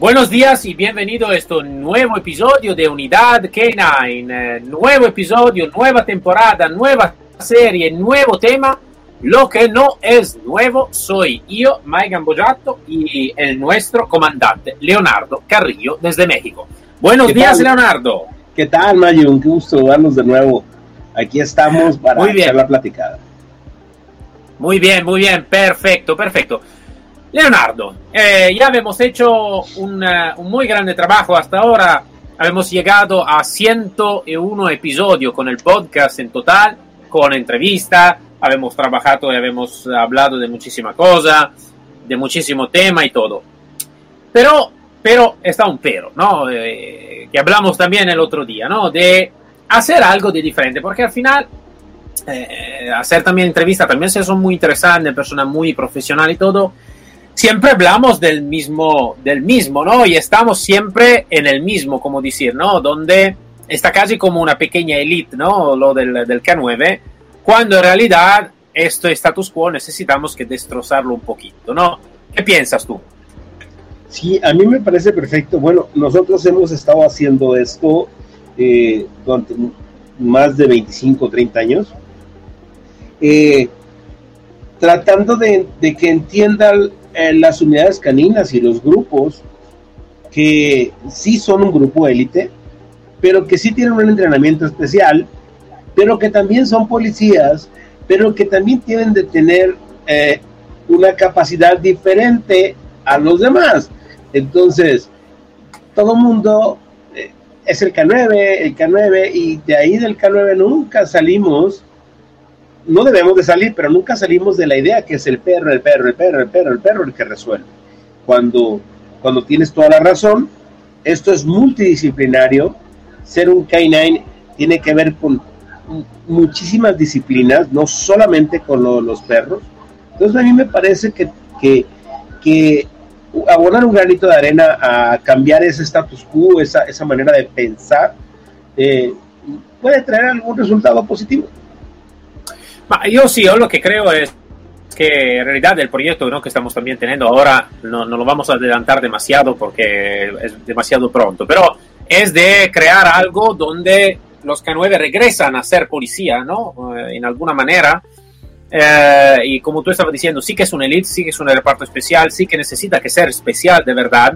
Buenos días y bienvenido a este nuevo episodio de Unidad K9. Eh, nuevo episodio, nueva temporada, nueva serie, nuevo tema. Lo que no es nuevo soy yo, Mike Gambojato, y el nuestro comandante, Leonardo Carrillo, desde México. Buenos días, tal? Leonardo. ¿Qué tal, Mayo? Qué gusto vernos de nuevo. Aquí estamos para echar la platicada. Muy bien, muy bien, perfecto, perfecto. Leonardo, eh, ya hemos hecho un, eh, un muy grande trabajo hasta ahora. Hemos llegado a 101 episodios con el podcast en total, con entrevista. Hemos trabajado y hemos hablado de muchísima cosa, de muchísimo tema y todo. Pero, pero está un pero, ¿no? Eh, que hablamos también el otro día, ¿no? De hacer algo de diferente, porque al final eh, hacer también entrevistas también se son muy interesantes, personas muy profesionales y todo siempre hablamos del mismo, del mismo, ¿no? Y estamos siempre en el mismo, como decir, ¿no? Donde está casi como una pequeña elite, ¿no? Lo del, del K9, cuando en realidad este status quo necesitamos que destrozarlo un poquito, ¿no? ¿Qué piensas tú? Sí, a mí me parece perfecto. Bueno, nosotros hemos estado haciendo esto eh, durante más de 25, 30 años, eh, tratando de, de que entiendan eh, las unidades caninas y los grupos que sí son un grupo élite, pero que sí tienen un entrenamiento especial, pero que también son policías, pero que también tienen de tener eh, una capacidad diferente a los demás. Entonces, todo mundo eh, es el K9, el K9, y de ahí del K9 nunca salimos no debemos de salir, pero nunca salimos de la idea que es el perro, el perro, el perro, el perro, el perro el que resuelve. Cuando, cuando tienes toda la razón, esto es multidisciplinario. Ser un K9 tiene que ver con muchísimas disciplinas, no solamente con lo, los perros. Entonces a mí me parece que, que, que un granito de arena a cambiar ese status quo, esa, esa manera de pensar, eh, puede traer algún resultado positivo. Yo sí, yo lo que creo es que en realidad el proyecto ¿no? que estamos también teniendo ahora no, no, lo vamos a adelantar demasiado porque es demasiado pronto, pero es de crear algo donde los K9 regresan a ser policía, ¿no? Eh, en alguna manera. Eh, y como tú estabas diciendo, sí que es un elite, sí que es un reparto especial, sí que necesita que ser especial de verdad,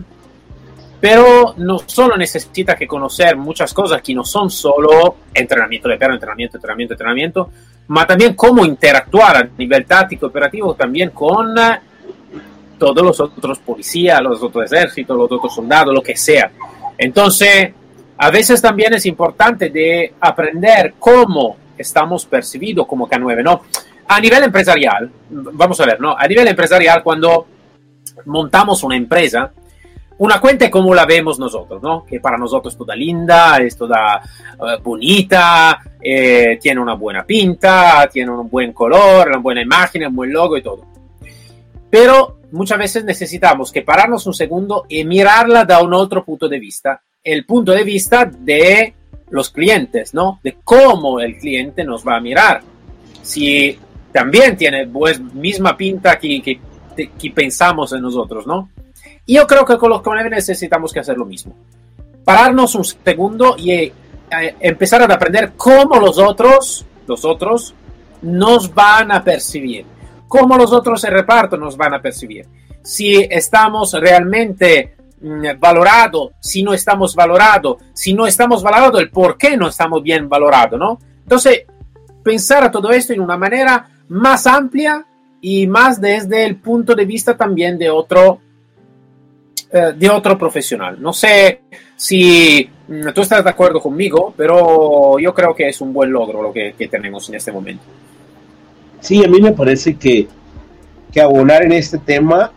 pero no solo necesita que conocer muchas cosas que no son solo entrenamiento de perro, entrenamiento, entrenamiento, entrenamiento, ma también cómo interactuar a nivel táctico operativo también con todos los otros policías, los otros ejércitos, los otros soldados, lo que sea. Entonces, a veces también es importante de aprender cómo estamos percibidos como K9, ¿no? A nivel empresarial, vamos a ver, ¿no? A nivel empresarial, cuando montamos una empresa, una cuenta como la vemos nosotros, ¿no? Que para nosotros es toda linda, es toda uh, bonita, eh, tiene una buena pinta, tiene un buen color, una buena imagen, un buen logo y todo. Pero muchas veces necesitamos que pararnos un segundo y mirarla da un otro punto de vista, el punto de vista de los clientes, ¿no? De cómo el cliente nos va a mirar. Si también tiene pues misma pinta que, que, que pensamos en nosotros, ¿no? Y yo creo que con los K9 necesitamos que hacer lo mismo. Pararnos un segundo y eh, empezar a aprender cómo los otros, los otros, nos van a percibir. Cómo los otros el reparto nos van a percibir. Si estamos realmente mmm, valorados, si no estamos valorados, si no estamos valorados, el por qué no estamos bien valorados, ¿no? Entonces, pensar a todo esto en una manera más amplia y más desde el punto de vista también de otro de otro profesional. No sé si mm, tú estás de acuerdo conmigo, pero yo creo que es un buen logro lo que, que tenemos en este momento. Sí, a mí me parece que, que abonar en este tema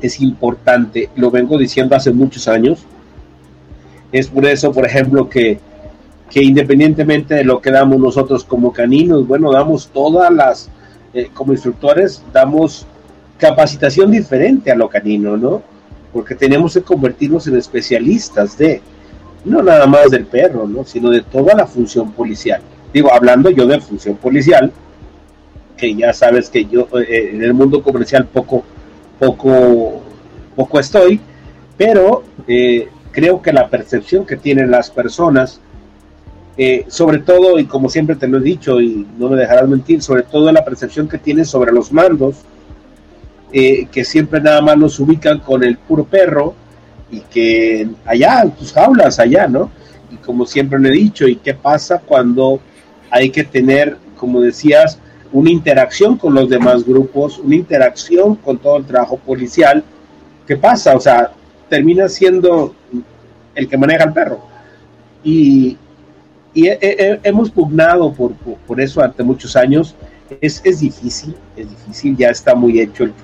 es importante, lo vengo diciendo hace muchos años. Es por eso, por ejemplo, que, que independientemente de lo que damos nosotros como caninos, bueno, damos todas las, eh, como instructores, damos capacitación diferente a lo canino, ¿no? Porque tenemos que convertirnos en especialistas de, no nada más del perro, ¿no? Sino de toda la función policial. Digo, hablando yo de función policial, que ya sabes que yo eh, en el mundo comercial poco, poco, poco estoy, pero eh, creo que la percepción que tienen las personas, eh, sobre todo, y como siempre te lo he dicho, y no me dejarás mentir, sobre todo la percepción que tienen sobre los mandos, que siempre nada más los ubican con el puro perro, y que allá, en tus jaulas, allá, ¿no? Y como siempre le he dicho, ¿y qué pasa cuando hay que tener, como decías, una interacción con los demás grupos, una interacción con todo el trabajo policial. ¿Qué pasa? O sea, termina siendo el que maneja el perro. Y, hemos pugnado por, por, eso ante muchos años. Es, es, difícil, es difícil, ya está muy hecho el,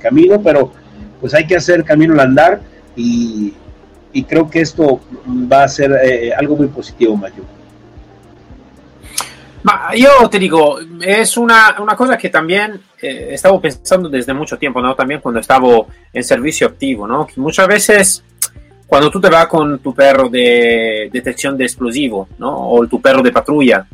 camino, pero pues hay que hacer camino al andar y, creo que esto va a ser eh, algo muy positivo, Mayo. Ma io ti dico, es una, una cosa que también eh, stavo pensando desde mucho tiempo, ¿no? También cuando estaba en servicio activo, ¿no? Que muchas veces cuando tú te vas con tu perro de detección de explosivo, ¿no? O tu perro de patrulla,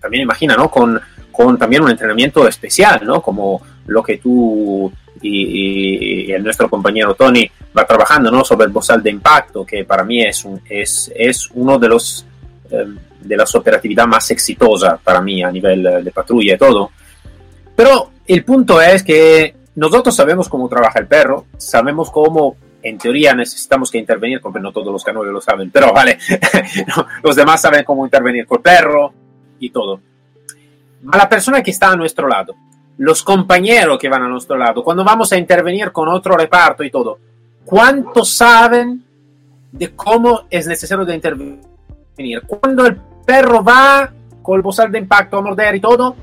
también imagina, ¿no? Con, con también un entrenamiento especial, ¿no? Como lo que tú y, y, el nuestro compañero Tony va trabajando, ¿no? Sobre el bozal de impacto, que para mí es, un, es, es uno de los... Eh, de las operatividad más exitosa para mí a nivel de patrulla y todo. Pero el punto es que nosotros sabemos cómo trabaja el perro, sabemos cómo en teoría necesitamos que intervenir, porque no todos los canales lo saben, pero vale, los demás saben cómo intervenir con el perro y todo. Ma la persona que está a nuestro lado, los compañeros que van a nuestro lado, cuando vamos a intervenir con otro reparto y todo, ¿cuánto saben de cómo es necesario de intervenir? Cuando el perro va con el bozal de impacto a morder y todo,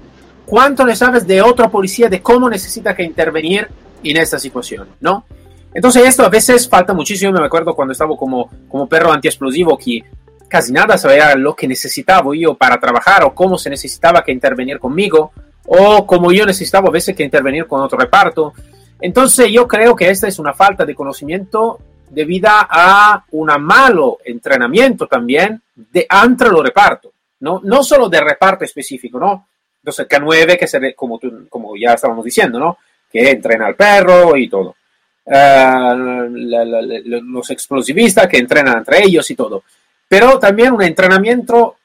¿cuánto le sabes de otra policía de cómo necesita que intervenir en esta situación? ¿No? Entonces esto a veces falta muchísimo, me acuerdo cuando estaba como, como perro antiexplosivo que casi nada sabía lo que necesitaba yo para trabajar o cómo se necesitaba que intervenir conmigo o como yo necesitaba a veces que intervenir con otro reparto. Entonces yo creo que esta es una falta de conocimiento debida a un malo entrenamiento también de entre los repartos, ¿no? No solo de reparto específico, ¿no? Entonces, K9, que se como, como ya estábamos diciendo, ¿no? Que entrena al perro y todo. Uh, los explosivistas que entrenan entre ellos y todo. Pero también un entrenamiento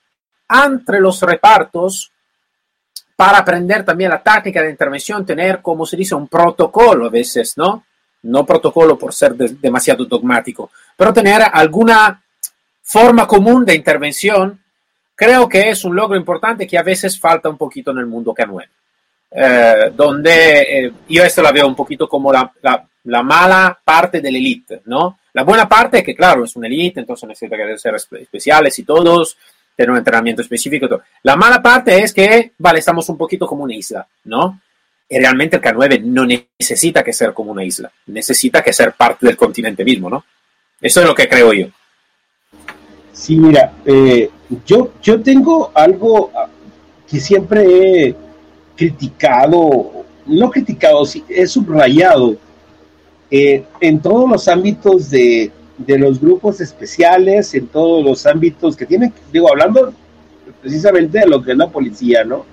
entre los repartos para aprender también la táctica de intervención, tener, como se dice, un protocolo a veces, ¿no? no protocolo por ser demasiado dogmático, pero tener alguna forma común de intervención, creo que es un logro importante que a veces falta un poquito en el mundo canuel. Eh, donde eh, yo esto la veo un poquito como la, la, mala parte de la élite, ¿no? La buena parte es que, claro, es una élite, entonces necesita que ser especiales y todos, tener un entrenamiento específico. Todo. La mala parte es que, vale, estamos un poquito como una isla, ¿no? Y realmente el K9 no necesita que ser como una isla, necesita que ser parte del continente mismo, ¿no? Eso es lo que creo yo. Sí, mira, eh, yo, yo tengo algo que siempre he criticado, no criticado, he subrayado eh, en todos los ámbitos de, de, los grupos especiales, en todos los ámbitos que tienen, digo, hablando precisamente de lo que es la policía, ¿no?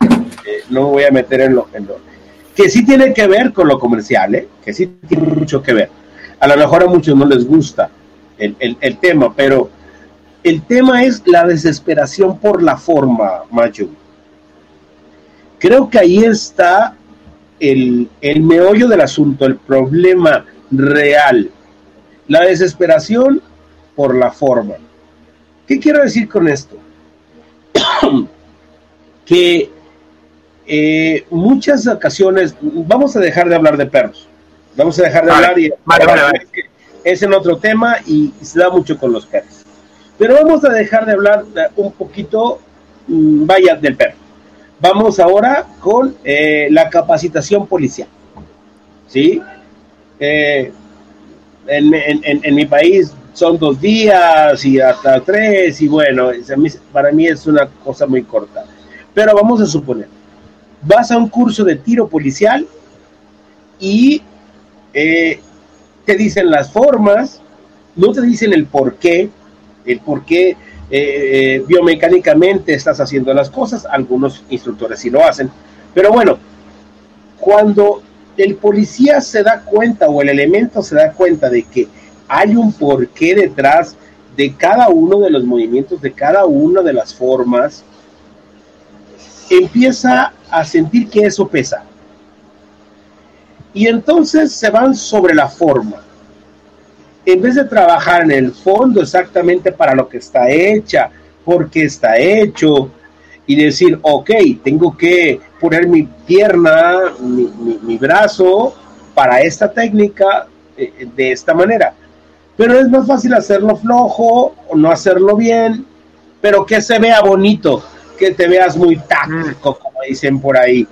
Eh, no me voy a meter en lo, que sí tiene que ver con lo comercial, ¿eh? que sí tiene mucho que ver. A lo mejor a muchos no les gusta el, el, tema, pero el tema es la desesperación por la forma, Macho. Creo que ahí está el, el meollo del asunto, el problema real. La desesperación por la forma. ¿Qué quiero decir con esto? que eh, muchas ocasiones, vamos a dejar de hablar de perros, vamos a dejar de hablar y es en otro tema y, se da mucho con los perros. Pero vamos a dejar de hablar un poquito, mm, vaya, del perro. Vamos ahora con eh, la capacitación policial. ¿Sí? eh, en, mi país son dos días y hasta tres, y bueno, para mí es una cosa muy corta. Pero vamos a suponer, vas a un curso de tiro policial y eh, te dicen las formas, no te dicen el por qué, el por qué eh, eh, biomecánicamente estás haciendo las cosas, algunos instructores sí lo hacen, pero bueno, cuando el policía se da cuenta o el elemento se da cuenta de que hay un porqué detrás de cada uno de los movimientos, de cada una de las formas, empieza a sentir que eso pesa. Y entonces se van sobre la forma. En vez de trabajar en el fondo exactamente para lo que está hecha, porque está hecho, y decir, ok, tengo que poner mi pierna, mi, brazo para esta técnica eh, de esta manera. Pero es más fácil hacerlo flojo o no hacerlo bien, pero que se vea bonito, que te veas muy táctico, como dicen por ahí.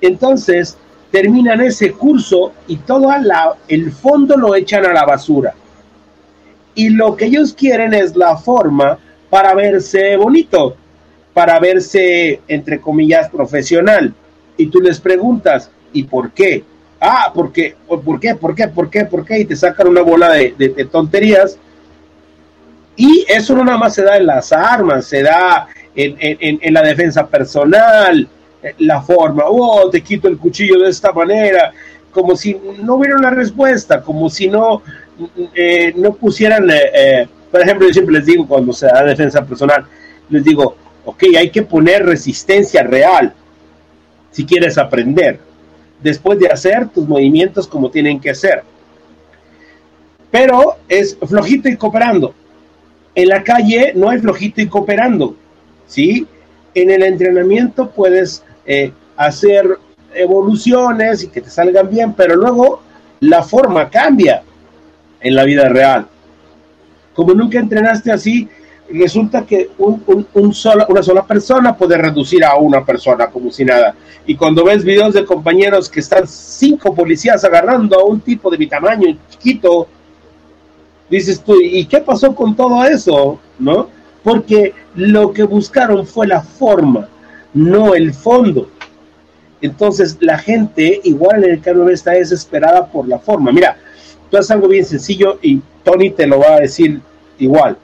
Entonces, terminan ese curso y todo el fondo lo echan a la basura. Y lo que ellos quieren es la forma para verse bonito, para verse, entre comillas, profesional. Y tú les preguntas, ¿y por qué? Ah, porque, ¿por qué? ¿Por qué? ¿Por qué? ¿Por qué? Y te sacan una bola de, de tonterías. Y eso no nada más se da en las armas, se da en, en, en la defensa personal, la forma, oh, te quito el cuchillo de esta manera, como si no hubiera una respuesta, como si no, eh, no pusieran, eh, eh, por ejemplo, yo siempre les digo cuando se da defensa personal, les digo, ok, hay que poner resistencia real si quieres aprender, después de hacer tus movimientos como tienen que ser. Pero es flojito y cooperando. En la calle no hay flojito y cooperando, ¿sí? En el entrenamiento puedes hacer evoluciones y que te salgan bien, pero luego la forma cambia en la vida real. Como nunca entrenaste así, resulta que un, una sola persona puede reducir a una persona como si nada. Y cuando ves videos de compañeros que están cinco policías agarrando a un tipo de mi tamaño chiquito, dices tú, ¿y qué pasó con todo eso? ¿No? Porque lo que buscaron fue la forma no el fondo. Entonces la gente, igual en el cambio está desesperada por la forma. Mira, tú haces algo bien sencillo y Tony te lo va a decir igual.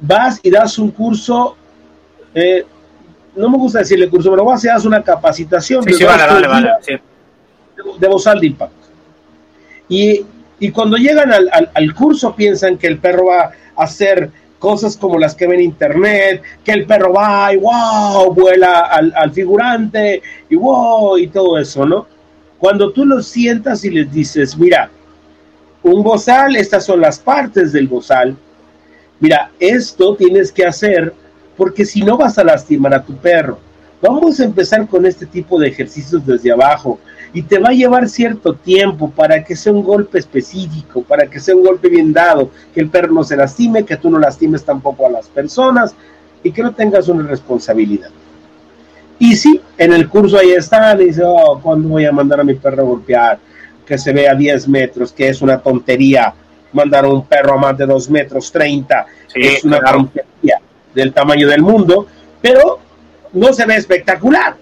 Vas y das un curso, eh, no me gusta decirle curso, pero vas y das una capacitación de, voz de impacto. Y, cuando llegan al, al curso piensan que el perro va a hacer cosas como las que ven en internet, que el perro va y wow, vuela al, figurante y wow, y todo eso, ¿no? Cuando tú lo sientas y les dices, mira, un bozal, estas son las partes del bozal, mira, esto tienes que hacer porque si no vas a lastimar a tu perro. Vamos a empezar con este tipo de ejercicios desde abajo y te va a llevar cierto tiempo para que sea un golpe específico, para que sea un golpe bien dado, que el perro no se lastime, que tú no lastimes tampoco a las personas y que no tengas una responsabilidad. Y sí, en el curso ahí está, dice, oh, ¿cuándo voy a mandar a mi perro a golpear? Que se vea a 10 metros, que es una tontería mandar a un perro a más de 2 metros 30, es una tontería del tamaño del mundo, pero no se ve espectacular.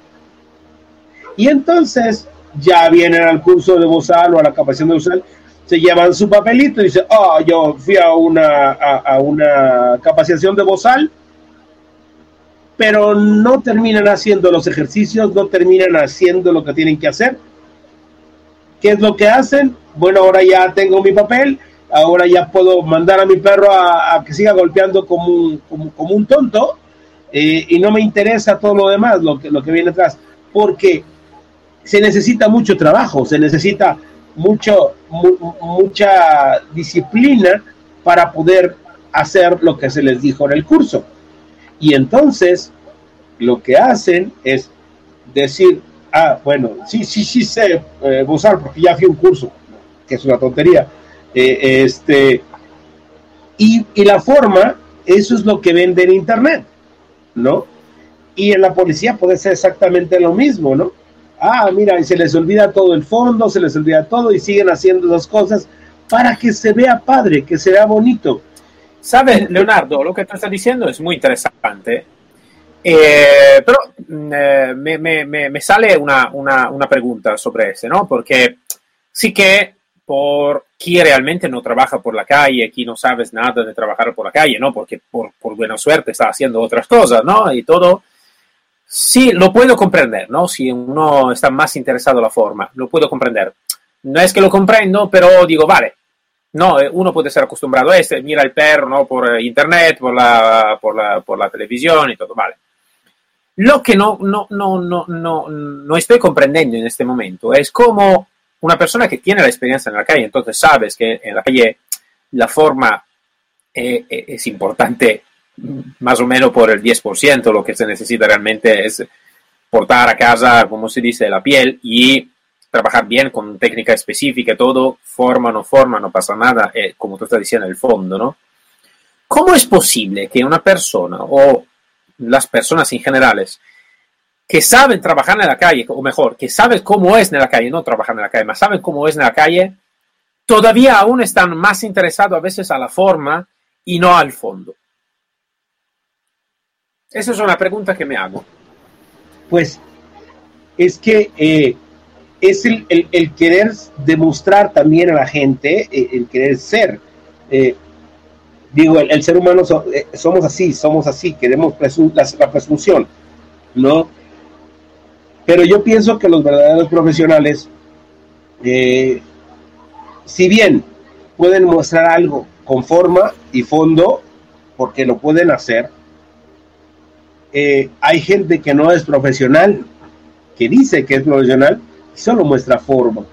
Y entonces ya vienen al curso de Bozal o a la capacitación de Bozal, se llevan su papelito y dicen, ah, yo fui a una, a, una capacitación de Bozal, pero no terminan haciendo los ejercicios, no terminan haciendo lo que tienen que hacer. ¿Qué es lo que hacen? Bueno, ahora ya tengo mi papel, ahora ya puedo mandar a mi perro a, que siga golpeando como un, como, un tonto eh, y no me interesa todo lo demás, lo que, lo que viene atrás, porque se necesita mucho trabajo, se necesita mucho, mucha disciplina para poder hacer lo que se les dijo en el curso. Y entonces lo que hacen es decir, ah, bueno, sí, sí, sí sé eh, usar porque ya fui un curso, que es una tontería. Eh, este, y, y la forma, eso es lo que vende en Internet, ¿no? Y en la policía puede ser exactamente lo mismo, ¿no? Ah, mira, y se les olvida todo el fondo, se les olvida todo y siguen haciendo esas cosas para que se vea padre, que se vea bonito. ¿Sabes, Leonardo? Lo que tú estás diciendo es muy interesante. Eh, pero mm, eh, me, sale una, una, una, pregunta sobre eso, ¿no? Porque sí que por quien realmente no trabaja por la calle, aquí no sabes nada de trabajar por la calle, ¿no? Porque por, por buena suerte está haciendo otras cosas, ¿no? Y todo. Sí, lo puedo comprender, ¿no? Si uno está más interesado en la forma, lo puedo comprender. No es que lo comprendo, pero digo, vale, no, eh, uno puede ser acostumbrado a este, mira el perro, ¿no? Por internet, por la, por la, por la televisión y todo, vale. Lo que no, no, no, no, no, no estoy comprendiendo en este momento es cómo una persona que tiene la experiencia en la calle, entonces sabes que en la calle la forma eh, eh, es importante más o menos por el 10%, lo que se necesita realmente es portar a casa, como se dice, la piel y trabajar bien con técnica específica, todo, forma, no forma, no pasa nada, eh, como tú estás diciendo, el fondo, ¿no? ¿Cómo es posible que una persona o las personas en generales que saben trabajar en la calle, o mejor, que saben cómo es en la calle, no trabajar en la calle, más saben cómo es en la calle, todavía aún están más interesados a veces a la forma y no al fondo. Esa es una pregunta que me hago. Pues es que eh, es el, querer demostrar también a la gente, eh, el, querer ser. Eh, digo, el, ser humano somos así, somos así, queremos la presunción, ¿no? Pero yo pienso que los verdaderos profesionales, eh, si bien pueden mostrar algo con forma y fondo, porque lo pueden hacer, eh, hay gente que no es profesional, que dice que es profesional y solo muestra forma.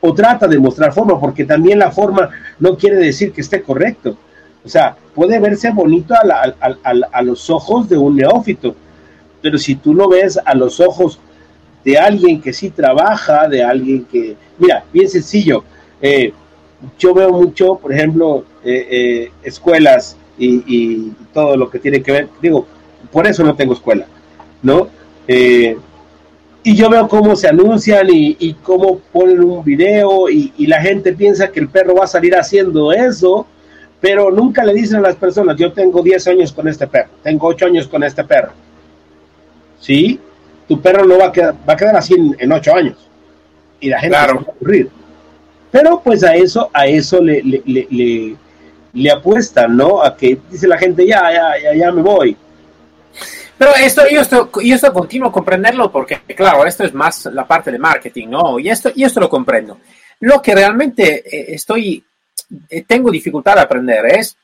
O trata de mostrar forma, porque también la forma no quiere decir que esté correcto. O sea, puede verse bonito a, a los ojos de un neófito, pero si tú lo ves a los ojos de alguien que sí trabaja, de alguien que, mira, bien sencillo, eh, yo veo mucho, por ejemplo, eh, eh, escuelas y, todo lo que tiene que ver, digo, por eso no tengo escuela, ¿no? y yo veo cómo se anuncian y, cómo ponen un video y, y, la gente piensa que el perro va a salir haciendo eso, pero nunca le dicen a las personas, yo tengo 10 años con este perro, tengo 8 años con este perro. ¿Sí? tu perro no va a quedar, va a quedar así en, ocho años. Y la gente va a ocurrir. Pero pues a eso, a eso le, le, le, le, apuestan, ¿no? A que dice la gente, ya, ya, ya, ya me voy. Pero esto yo, esto, yo esto continuo a comprenderlo porque, claro, esto es más la parte de marketing, ¿no? Y esto, y esto lo comprendo. Lo que realmente eh, estoy, tengo dificultad a aprender es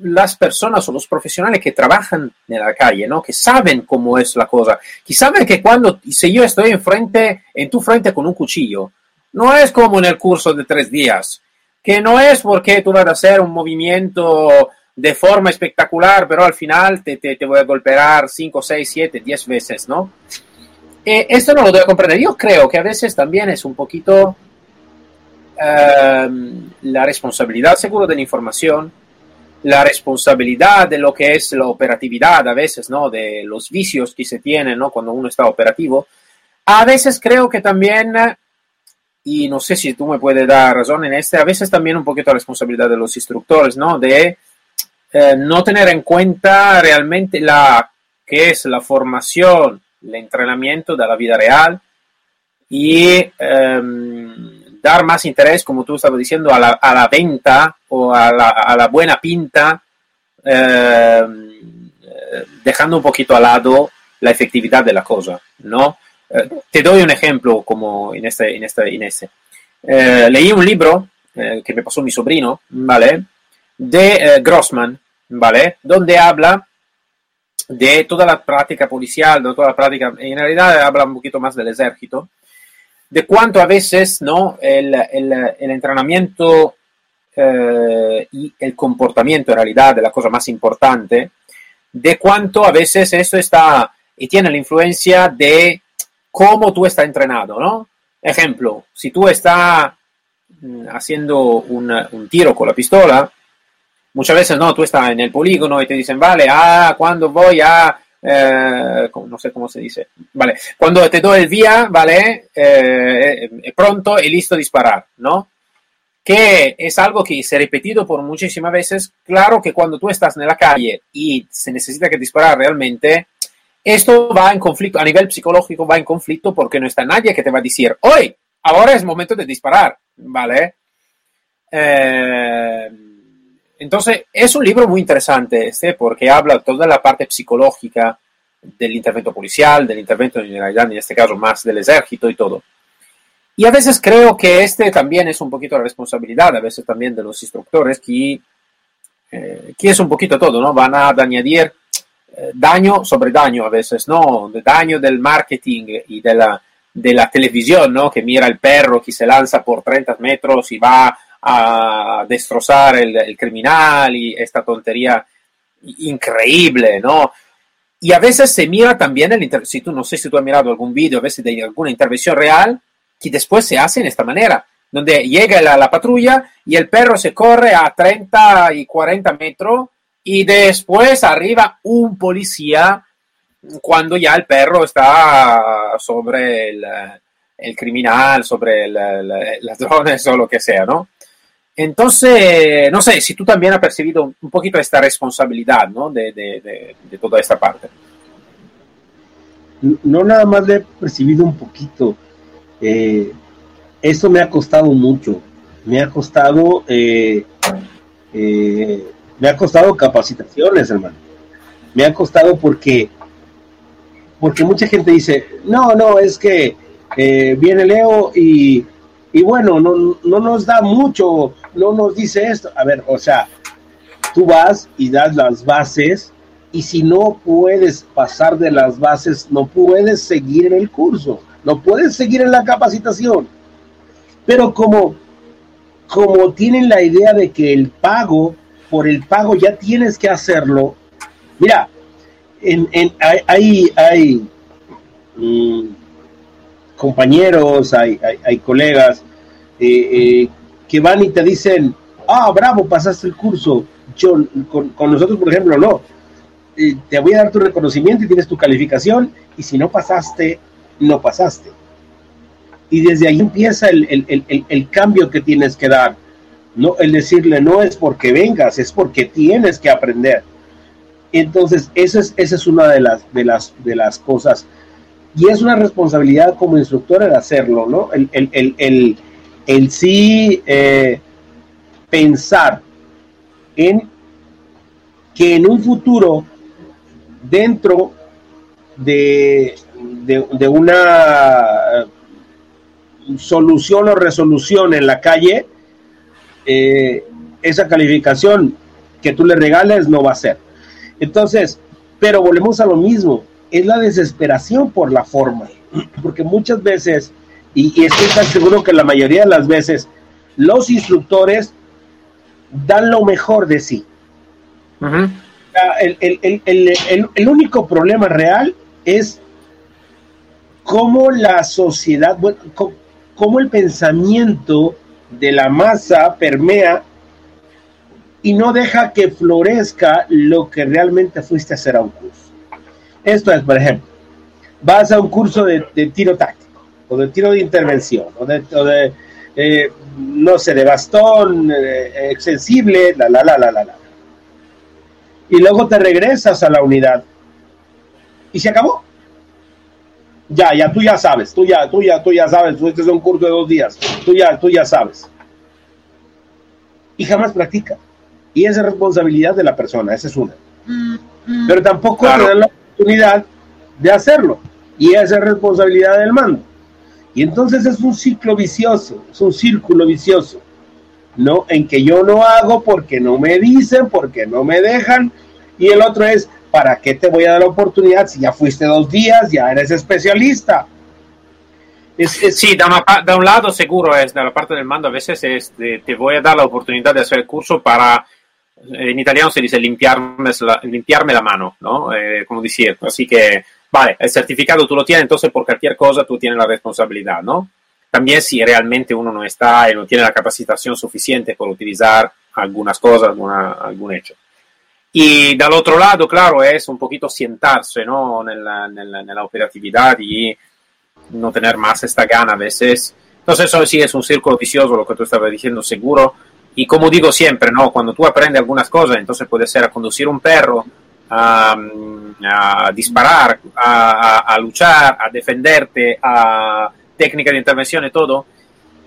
las personas o los profesionales que trabajan en la calle, ¿no? Que saben cómo es la cosa, que saben que cuando, si yo estoy enfrente, en tu frente con un cuchillo, no es como en el curso de tres días, que no es porque tú vas a hacer un movimiento de forma espectacular, pero al final te, te, voy a golpear 5, 6, 7, 10 veces, ¿no? Eh, esto no lo debo comprender. Yo creo que a veces también es un poquito ehm, la responsabilidad seguro de la información, la responsabilidad de lo que es la operatividad a veces, ¿no? De los vicios que se tienen, ¿no? Cuando uno está operativo. A veces creo que también, y no sé si tú me puedes dar razón en este, a veces también un poquito la responsabilidad de los instructores, ¿no? De eh, no tener en cuenta realmente la que es la formación, el entrenamiento de la vida real y em, dar más interés, como tú estabas diciendo, a la, a la venta o a la, a la buena pinta, eh, dejando un poquito al lado la efectividad de la cosa, ¿no? Eh, te doy un ejemplo como en este, en este, en este. Eh, leí un libro que me pasó mi sobrino, ¿vale? De Grossman, ¿vale? Donde habla de toda la práctica policial, de toda la práctica, en realidad habla un poquito más del ejército, de cuánto a veces ¿no? el, entrenamiento eh, y el comportamiento en realidad de la cosa más importante, de cuánto a veces eso está y tiene la influencia de cómo tú estás entrenado, ¿no? Ejemplo, si tú estás mm, haciendo un, un, tiro con la pistola, muchas veces no, tú estás en el polígono y te dicen, vale, ah, cuando voy a eh, no sé cómo se dice, vale, cuando te doy el vía, vale, eh, pronto y listo disparar, ¿no? Que es algo que se ha repetido por muchísimas veces. Claro que cuando tú estás en la calle y se necesita que disparar realmente, esto va en conflicto, a nivel psicológico va en conflicto porque no está nadie que te va a decir, hoy, ahora es momento de disparar, ¿vale? Eh, entonces, es un libro muy interesante este porque habla toda la parte psicológica del intervento policial, del intervento en generalidad, en este caso más del ejército y todo. Y a veces creo que este también es un poquito la responsabilidad, a veces también de los instructores, que, eh, que es un poquito todo, ¿no? Van a añadir eh, daño sobre daño a veces, ¿no? De daño del marketing y de la, de la televisión, ¿no? Que mira el perro que se lanza por 30 metros y va a destrozar el, criminal y esta tontería increíble, ¿no? Y a veces se mira también el si tú no sé si tú has mirado algún vídeo, a veces de alguna intervención real, que después se hace en esta manera, donde llega la, la, patrulla y el perro se corre a 30 y 40 metros y después arriba un policía cuando ya el perro está sobre el, el criminal, sobre el, el, ladrones o lo que sea, ¿no? Entonces, no sé si tú también has percibido un poquito esta responsabilidad ¿no? de, de, de, toda esta parte. No nada más le he percibido un poquito. Eh, eso me ha costado mucho. Me ha costado, eh, eh, me ha costado capacitaciones, hermano. Me ha costado porque, porque mucha gente dice, no, no, es que viene Leo y y bueno, no, no nos da mucho, no nos dice esto. A ver, o sea, tú vas y das las bases y si no puedes pasar de las bases, no puedes seguir en el curso, no puedes seguir en la capacitación. Pero como, como tienen la idea de que el pago, por el pago ya tienes que hacerlo, mira, en, en, hay, hay, mm, compañeros, hay, hay, colegas eh, eh, que van y te dicen, ah, bravo, pasaste el curso. Yo, con, nosotros, por ejemplo, no. Te voy a dar tu reconocimiento y tienes tu calificación, y si no pasaste, no pasaste. Y desde ahí empieza el, el, el, el cambio que tienes que dar. No, el decirle no es porque vengas, es porque tienes que aprender. Entonces, esa es, esa es una de las, de las, de las cosas y es una responsabilidad como instructor el hacerlo, ¿no? El, el, el, el sí eh, pensar en que en un futuro, dentro de, de, una solución o resolución en la calle, eh, esa calificación que tú le regales no va a ser. Entonces, pero volvemos a lo mismo, es la desesperación por la forma, porque muchas veces, y, estoy tan seguro que la mayoría de las veces, los instructores dan lo mejor de sí. el, único problema real es cómo la sociedad, bueno, cómo el pensamiento de la masa permea y no deja que florezca lo que realmente fuiste a hacer a un curso. Esto es, por ejemplo, vas a un curso de, tiro táctico, o de tiro de intervención, o de, eh, no sé, de bastón eh, extensible, la, la, la, la, la, la. Y luego te regresas a la unidad. Y se acabó. Ya, ya, tú ya sabes, tú ya, tú ya, tú ya sabes, tú este es un curso de dos días, tú ya, tú ya sabes. Y jamás practica. Y esa es responsabilidad de la persona, esa es una. Mm, mm. Pero tampoco oportunidad de hacerlo. Y esa es responsabilidad del mando. Y entonces es un ciclo vicioso, es un círculo vicioso, ¿no? En que yo no hago porque no me dicen, porque no me dejan. Y el otro es, ¿para qué te voy a dar la oportunidad si ya fuiste dos días, ya eres especialista? Es, Sí, de, un lado seguro es, de la parte del mando a veces es, te voy a dar la oportunidad de hacer el curso para en italiano se dice limpiarme la, limpiarme la mano, ¿no? Eh, como diciendo, así que, vale, el certificado tú lo tienes, entonces por cualquier cosa tú tienes la responsabilidad, ¿no? También si realmente uno no está y no tiene la capacitación suficiente para utilizar algunas cosas, alguna, algún hecho. Y del otro lado, claro, es un poquito sientarse ¿no? en, la, en, la, operatividad y no tener más esta gana a veces. Entonces eso sí es un círculo vicioso, lo que tú estabas diciendo, seguro. Y como digo siempre, ¿no? cuando tú aprendes algunas cosas, entonces puede ser a conducir un perro, a, a disparar, a, a, luchar, a defenderte, a técnica de intervención y todo.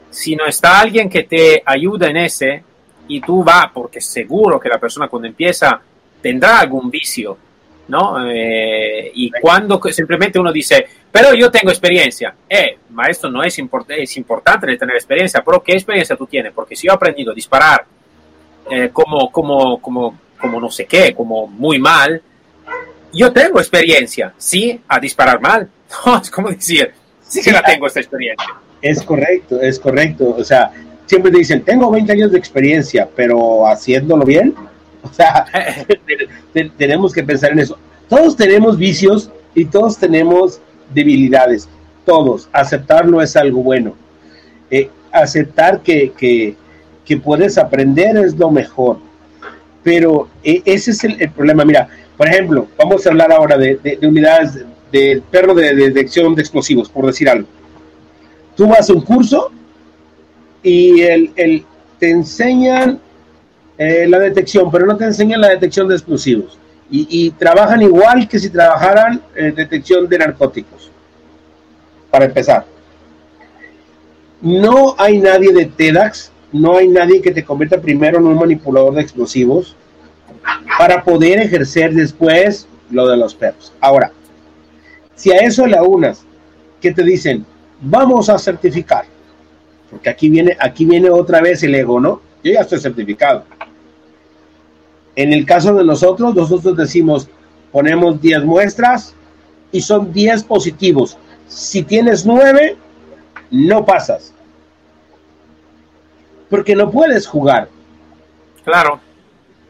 Si no está alguien que te ayuda en ese y tú vas, porque seguro que la persona cuando empieza tendrá algún vicio, ¿no? Eh, y cuando simplemente uno dice, pero yo tengo experiencia, eh, maestro, no es, import es importante tener experiencia, pero ¿qué experiencia tú tienes? Porque si yo he aprendido a disparar eh, como, como, como, como no sé qué, como muy mal, yo tengo experiencia, sí, a disparar mal, no, es como decir, sí que la tengo esta experiencia. Es correcto, es correcto, o sea, siempre te dicen, tengo 20 años de experiencia, pero haciéndolo bien, O sea, tenemos que pensar en eso. Todos tenemos vicios y todos tenemos debilidades. Todos. Aceptarlo es algo bueno. Eh, aceptar que, que, puedes aprender es lo mejor. Pero eh, ese es el, problema. Mira, por ejemplo, vamos a hablar ahora de, unidades del perro de, de detección de explosivos, por decir algo. Tú vas a un curso y el, el, te enseñan eh, la detección, pero no te enseñan la detección de explosivos. Y, trabajan igual que si trabajaran en detección de narcóticos. Para empezar. No hay nadie de TEDx, no hay nadie que te convierta primero en un manipulador de explosivos para poder ejercer después lo de los perros. Ahora, si a eso le unas que te dicen, vamos a certificar, porque aquí viene, aquí viene otra vez el ego, ¿no? Yo ya estoy certificado. En el caso de nosotros, nosotros decimos, ponemos 10 muestras y son 10 positivos. Si tienes 9, no pasas. Porque no puedes jugar. Claro.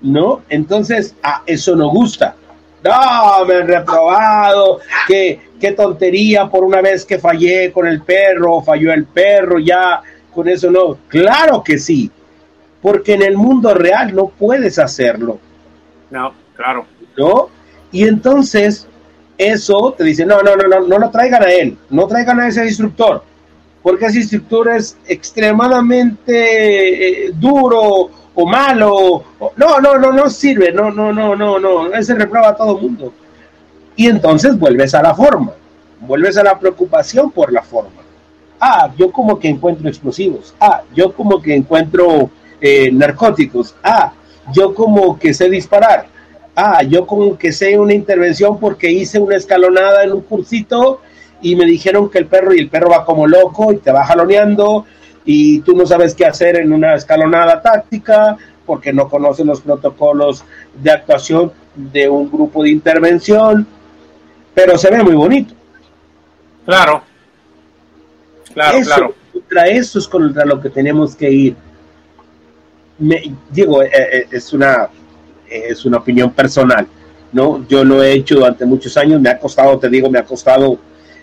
¿No? Entonces, a eso no gusta. No, me han reprobado. Qué, qué tontería por una vez que fallé con el perro, falló el perro, ya con eso no. Claro que sí porque en el mundo real no puedes hacerlo. No, claro. ¿No? Y entonces eso te dice, no, no, no, no, no lo traigan a él, no traigan a ese instructor, porque ese instructor es extremadamente eh, duro o malo, no, no, no, no sirve, no, no, no, no, no, ese reprueba a todo mundo. Y entonces vuelves a la forma, vuelves a la preocupación por la forma. Ah, yo como que encuentro explosivos. Ah, yo como que encuentro eh, narcóticos. Ah, yo como que sé disparar. Ah, yo como que sé una intervención porque hice una escalonada en un cursito y me dijeron que el perro y el perro va como loco y te va jaloneando y tú no sabes qué hacer en una escalonada táctica porque no conoces los protocolos de actuación de un grupo de intervención, pero se ve muy bonito. Claro. Claro, claro. Contra eso es contra lo que tenemos que ir digo, eh, eh, es, una, es una opinión personal, ¿no? Yo lo he hecho durante muchos años, me ha costado, te digo, me ha costado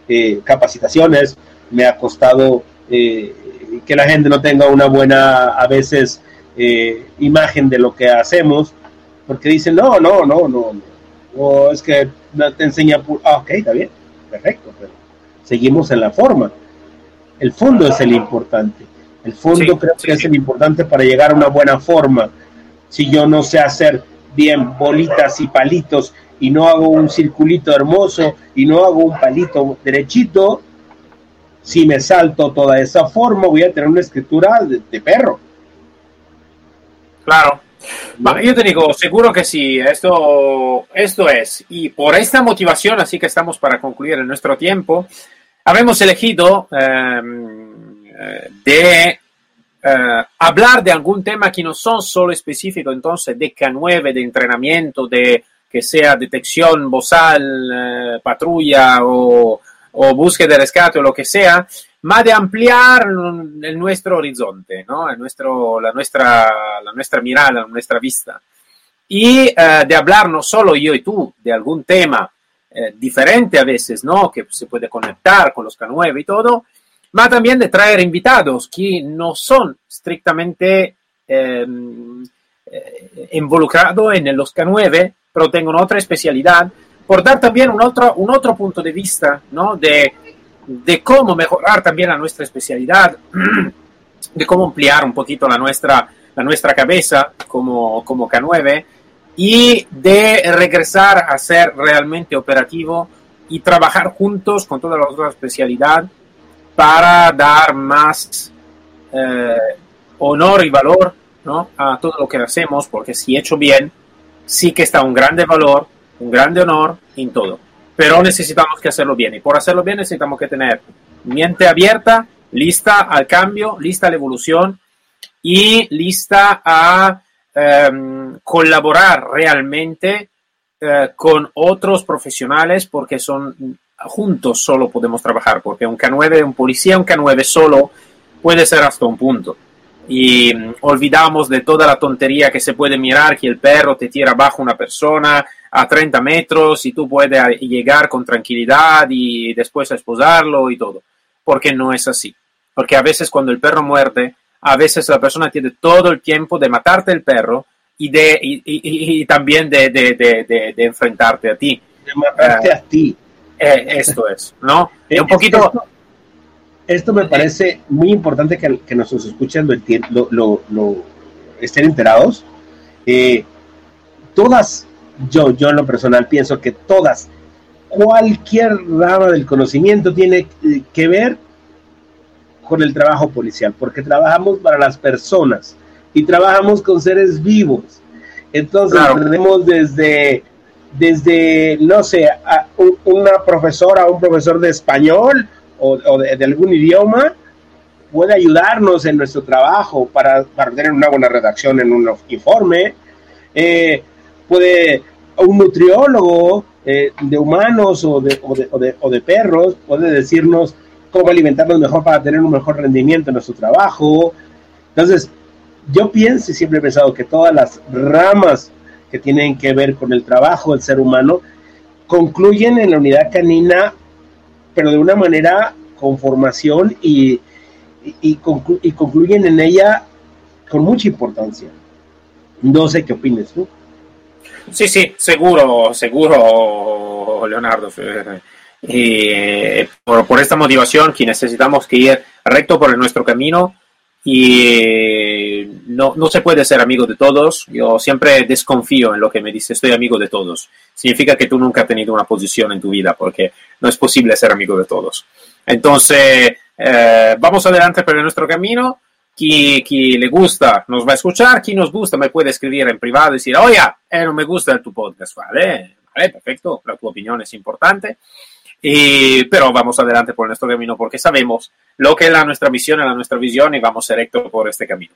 eh, capacitaciones, me ha costado que la gente no tenga una buena, a veces, imagen de lo que hacemos, porque dicen, no, no, no, no, no, es que te enseña, ah, ok, está bien, perfecto, pero seguimos en la forma. El fondo es el importante. El fondo creo que es el importante para llegar a una buena forma. Si yo no sé hacer bien bolitas y palitos y no hago un circulito hermoso y no hago un palito derechito, si me salto toda esa forma voy a tener una escritura de, perro. Claro. yo te digo, seguro que sí, esto, esto es. Y por esta motivación, así que estamos para concluir en nuestro tiempo, habemos elegido em, eh, de eh, hablar de algún tema que no son solo específicos, entonces, de K9, de entrenamiento, de que sea detección bozal, eh, patrulla o, o, búsqueda de rescate o lo que sea, más de ampliar nuestro horizonte, ¿no? el nuestro, la, nuestra, la nuestra mirada, nuestra vista. Y de hablar no solo yo y tú de algún tema diferente a veces, ¿no? Que se puede conectar con los K9 y todo, ma también de traer invitados que no son estrictamente em, eh, involucrado en los K9, pero tengo otra especialidad, por dar también un otro, un otro punto de vista ¿no? de, de cómo mejorar también la nuestra especialidad, de cómo ampliar un poquito la nuestra, la nuestra cabeza como, como K9 y de regresar a ser realmente operativo y trabajar juntos con toda la otra especialidad para dar más eh, honor y valor ¿no? a todo lo que hacemos, porque si hecho bien, sí que está un grande valor, un grande honor en todo. Pero necesitamos que hacerlo bien y por hacerlo bien necesitamos que tener mente abierta, lista al cambio, lista a la evolución y lista a um, colaborar realmente uh, con otros profesionales porque son juntos solo podemos trabajar, porque un K9, un policía, un K9 solo puede ser hasta un punto. Y um, olvidamos de toda la tontería que se puede mirar, que el perro te tira abajo una persona a 30 metros y tú puedes llegar con tranquilidad y después a esposarlo y todo, porque no es así. Porque a veces cuando el perro muerde, a veces la persona tiene todo el tiempo de matarte el perro y, de, y, y, y también de, de, de, de, enfrentarte a ti. De matarte uh, a ti. Eh, esto es, ¿no? Y un poquito... Esto, esto me parece muy importante que, que nuestros escuchan lo, lo, lo, lo estén enterados. Eh, todas, yo, yo en lo personal pienso que todas, cualquier rama del conocimiento tiene que ver con el trabajo policial, porque trabajamos para las personas y trabajamos con seres vivos. Entonces claro. tenemos desde, desde, no sé, una profesora o un profesor de español o, de, algún idioma, puede ayudarnos en nuestro trabajo para, para tener una buena redacción en un informe. Eh, puede un nutriólogo eh, de humanos o de, o, de, o, o de perros puede decirnos cómo alimentarnos mejor para tener un mejor rendimiento en nuestro trabajo. Entonces, yo pienso y siempre he pensado que todas las ramas que tienen que ver con el trabajo del ser humano concluyen en la unidad canina, pero de una manera con formación y, y, y, conclu y concluyen en ella con mucha importancia. No sé qué opinas tú. Sí, sí, seguro, seguro, Leonardo. Y por, por, esta motivación que necesitamos que ir recto por nuestro camino y no, no, se puede ser amigo de todos. Yo siempre desconfío en lo que me dice, estoy amigo de todos. Significa que tú nunca has tenido una posición en tu vida porque no es posible ser amigo de todos. Entonces, eh, vamos adelante por nuestro camino. Quien, quien, le gusta nos va a escuchar, quien nos gusta me puede escribir en privado y decir, oye, eh, no me gusta tu podcast, vale, vale, perfecto, la tu opinión es importante. Y, pero vamos adelante por nuestro camino porque sabemos lo que es la, nuestra misión, la nuestra visión y vamos directo por este camino.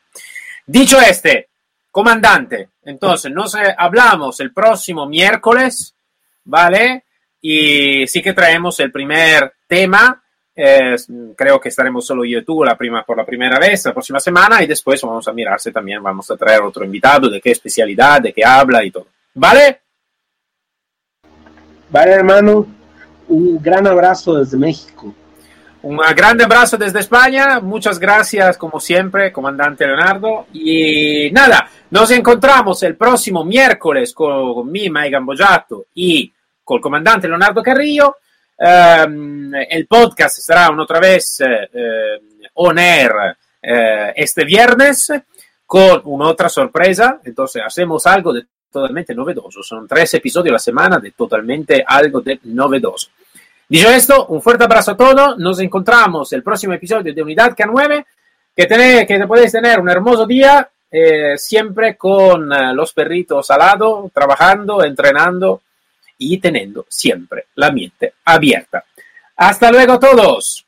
Dicho este, comandante, entonces nos hablamos el próximo miércoles, ¿vale? Y sí que traemos el primer tema. Eh, creo que estaremos solo yo y tú la prima, por la primera vez la próxima semana y después vamos a mirarse también, vamos a traer otro invitado, de qué especialidad, de qué habla y todo. ¿Vale? Vale, hermano un gran abrazo desde México. Un gran abrazo desde España. Muchas gracias, como siempre, comandante Leonardo. Y nada, nos encontramos el próximo miércoles con, con mi, Maigan Boyato, y con el comandante Leonardo Carrillo. Um, el podcast una otra vez uh, on air uh, este viernes con una otra sorpresa. Entonces, hacemos algo de totalmente novedoso. Son tres episodios a la semana de totalmente algo de novedoso. Dicho esto, un fuerte abrazo a todos. Nos encontramos el próximo episodio de Unidad K9. Que, tener, que podéis tener un hermoso día, eh, siempre con eh, los perritos al lado, trabajando, entrenando y teniendo siempre la mente abierta. Hasta luego todos.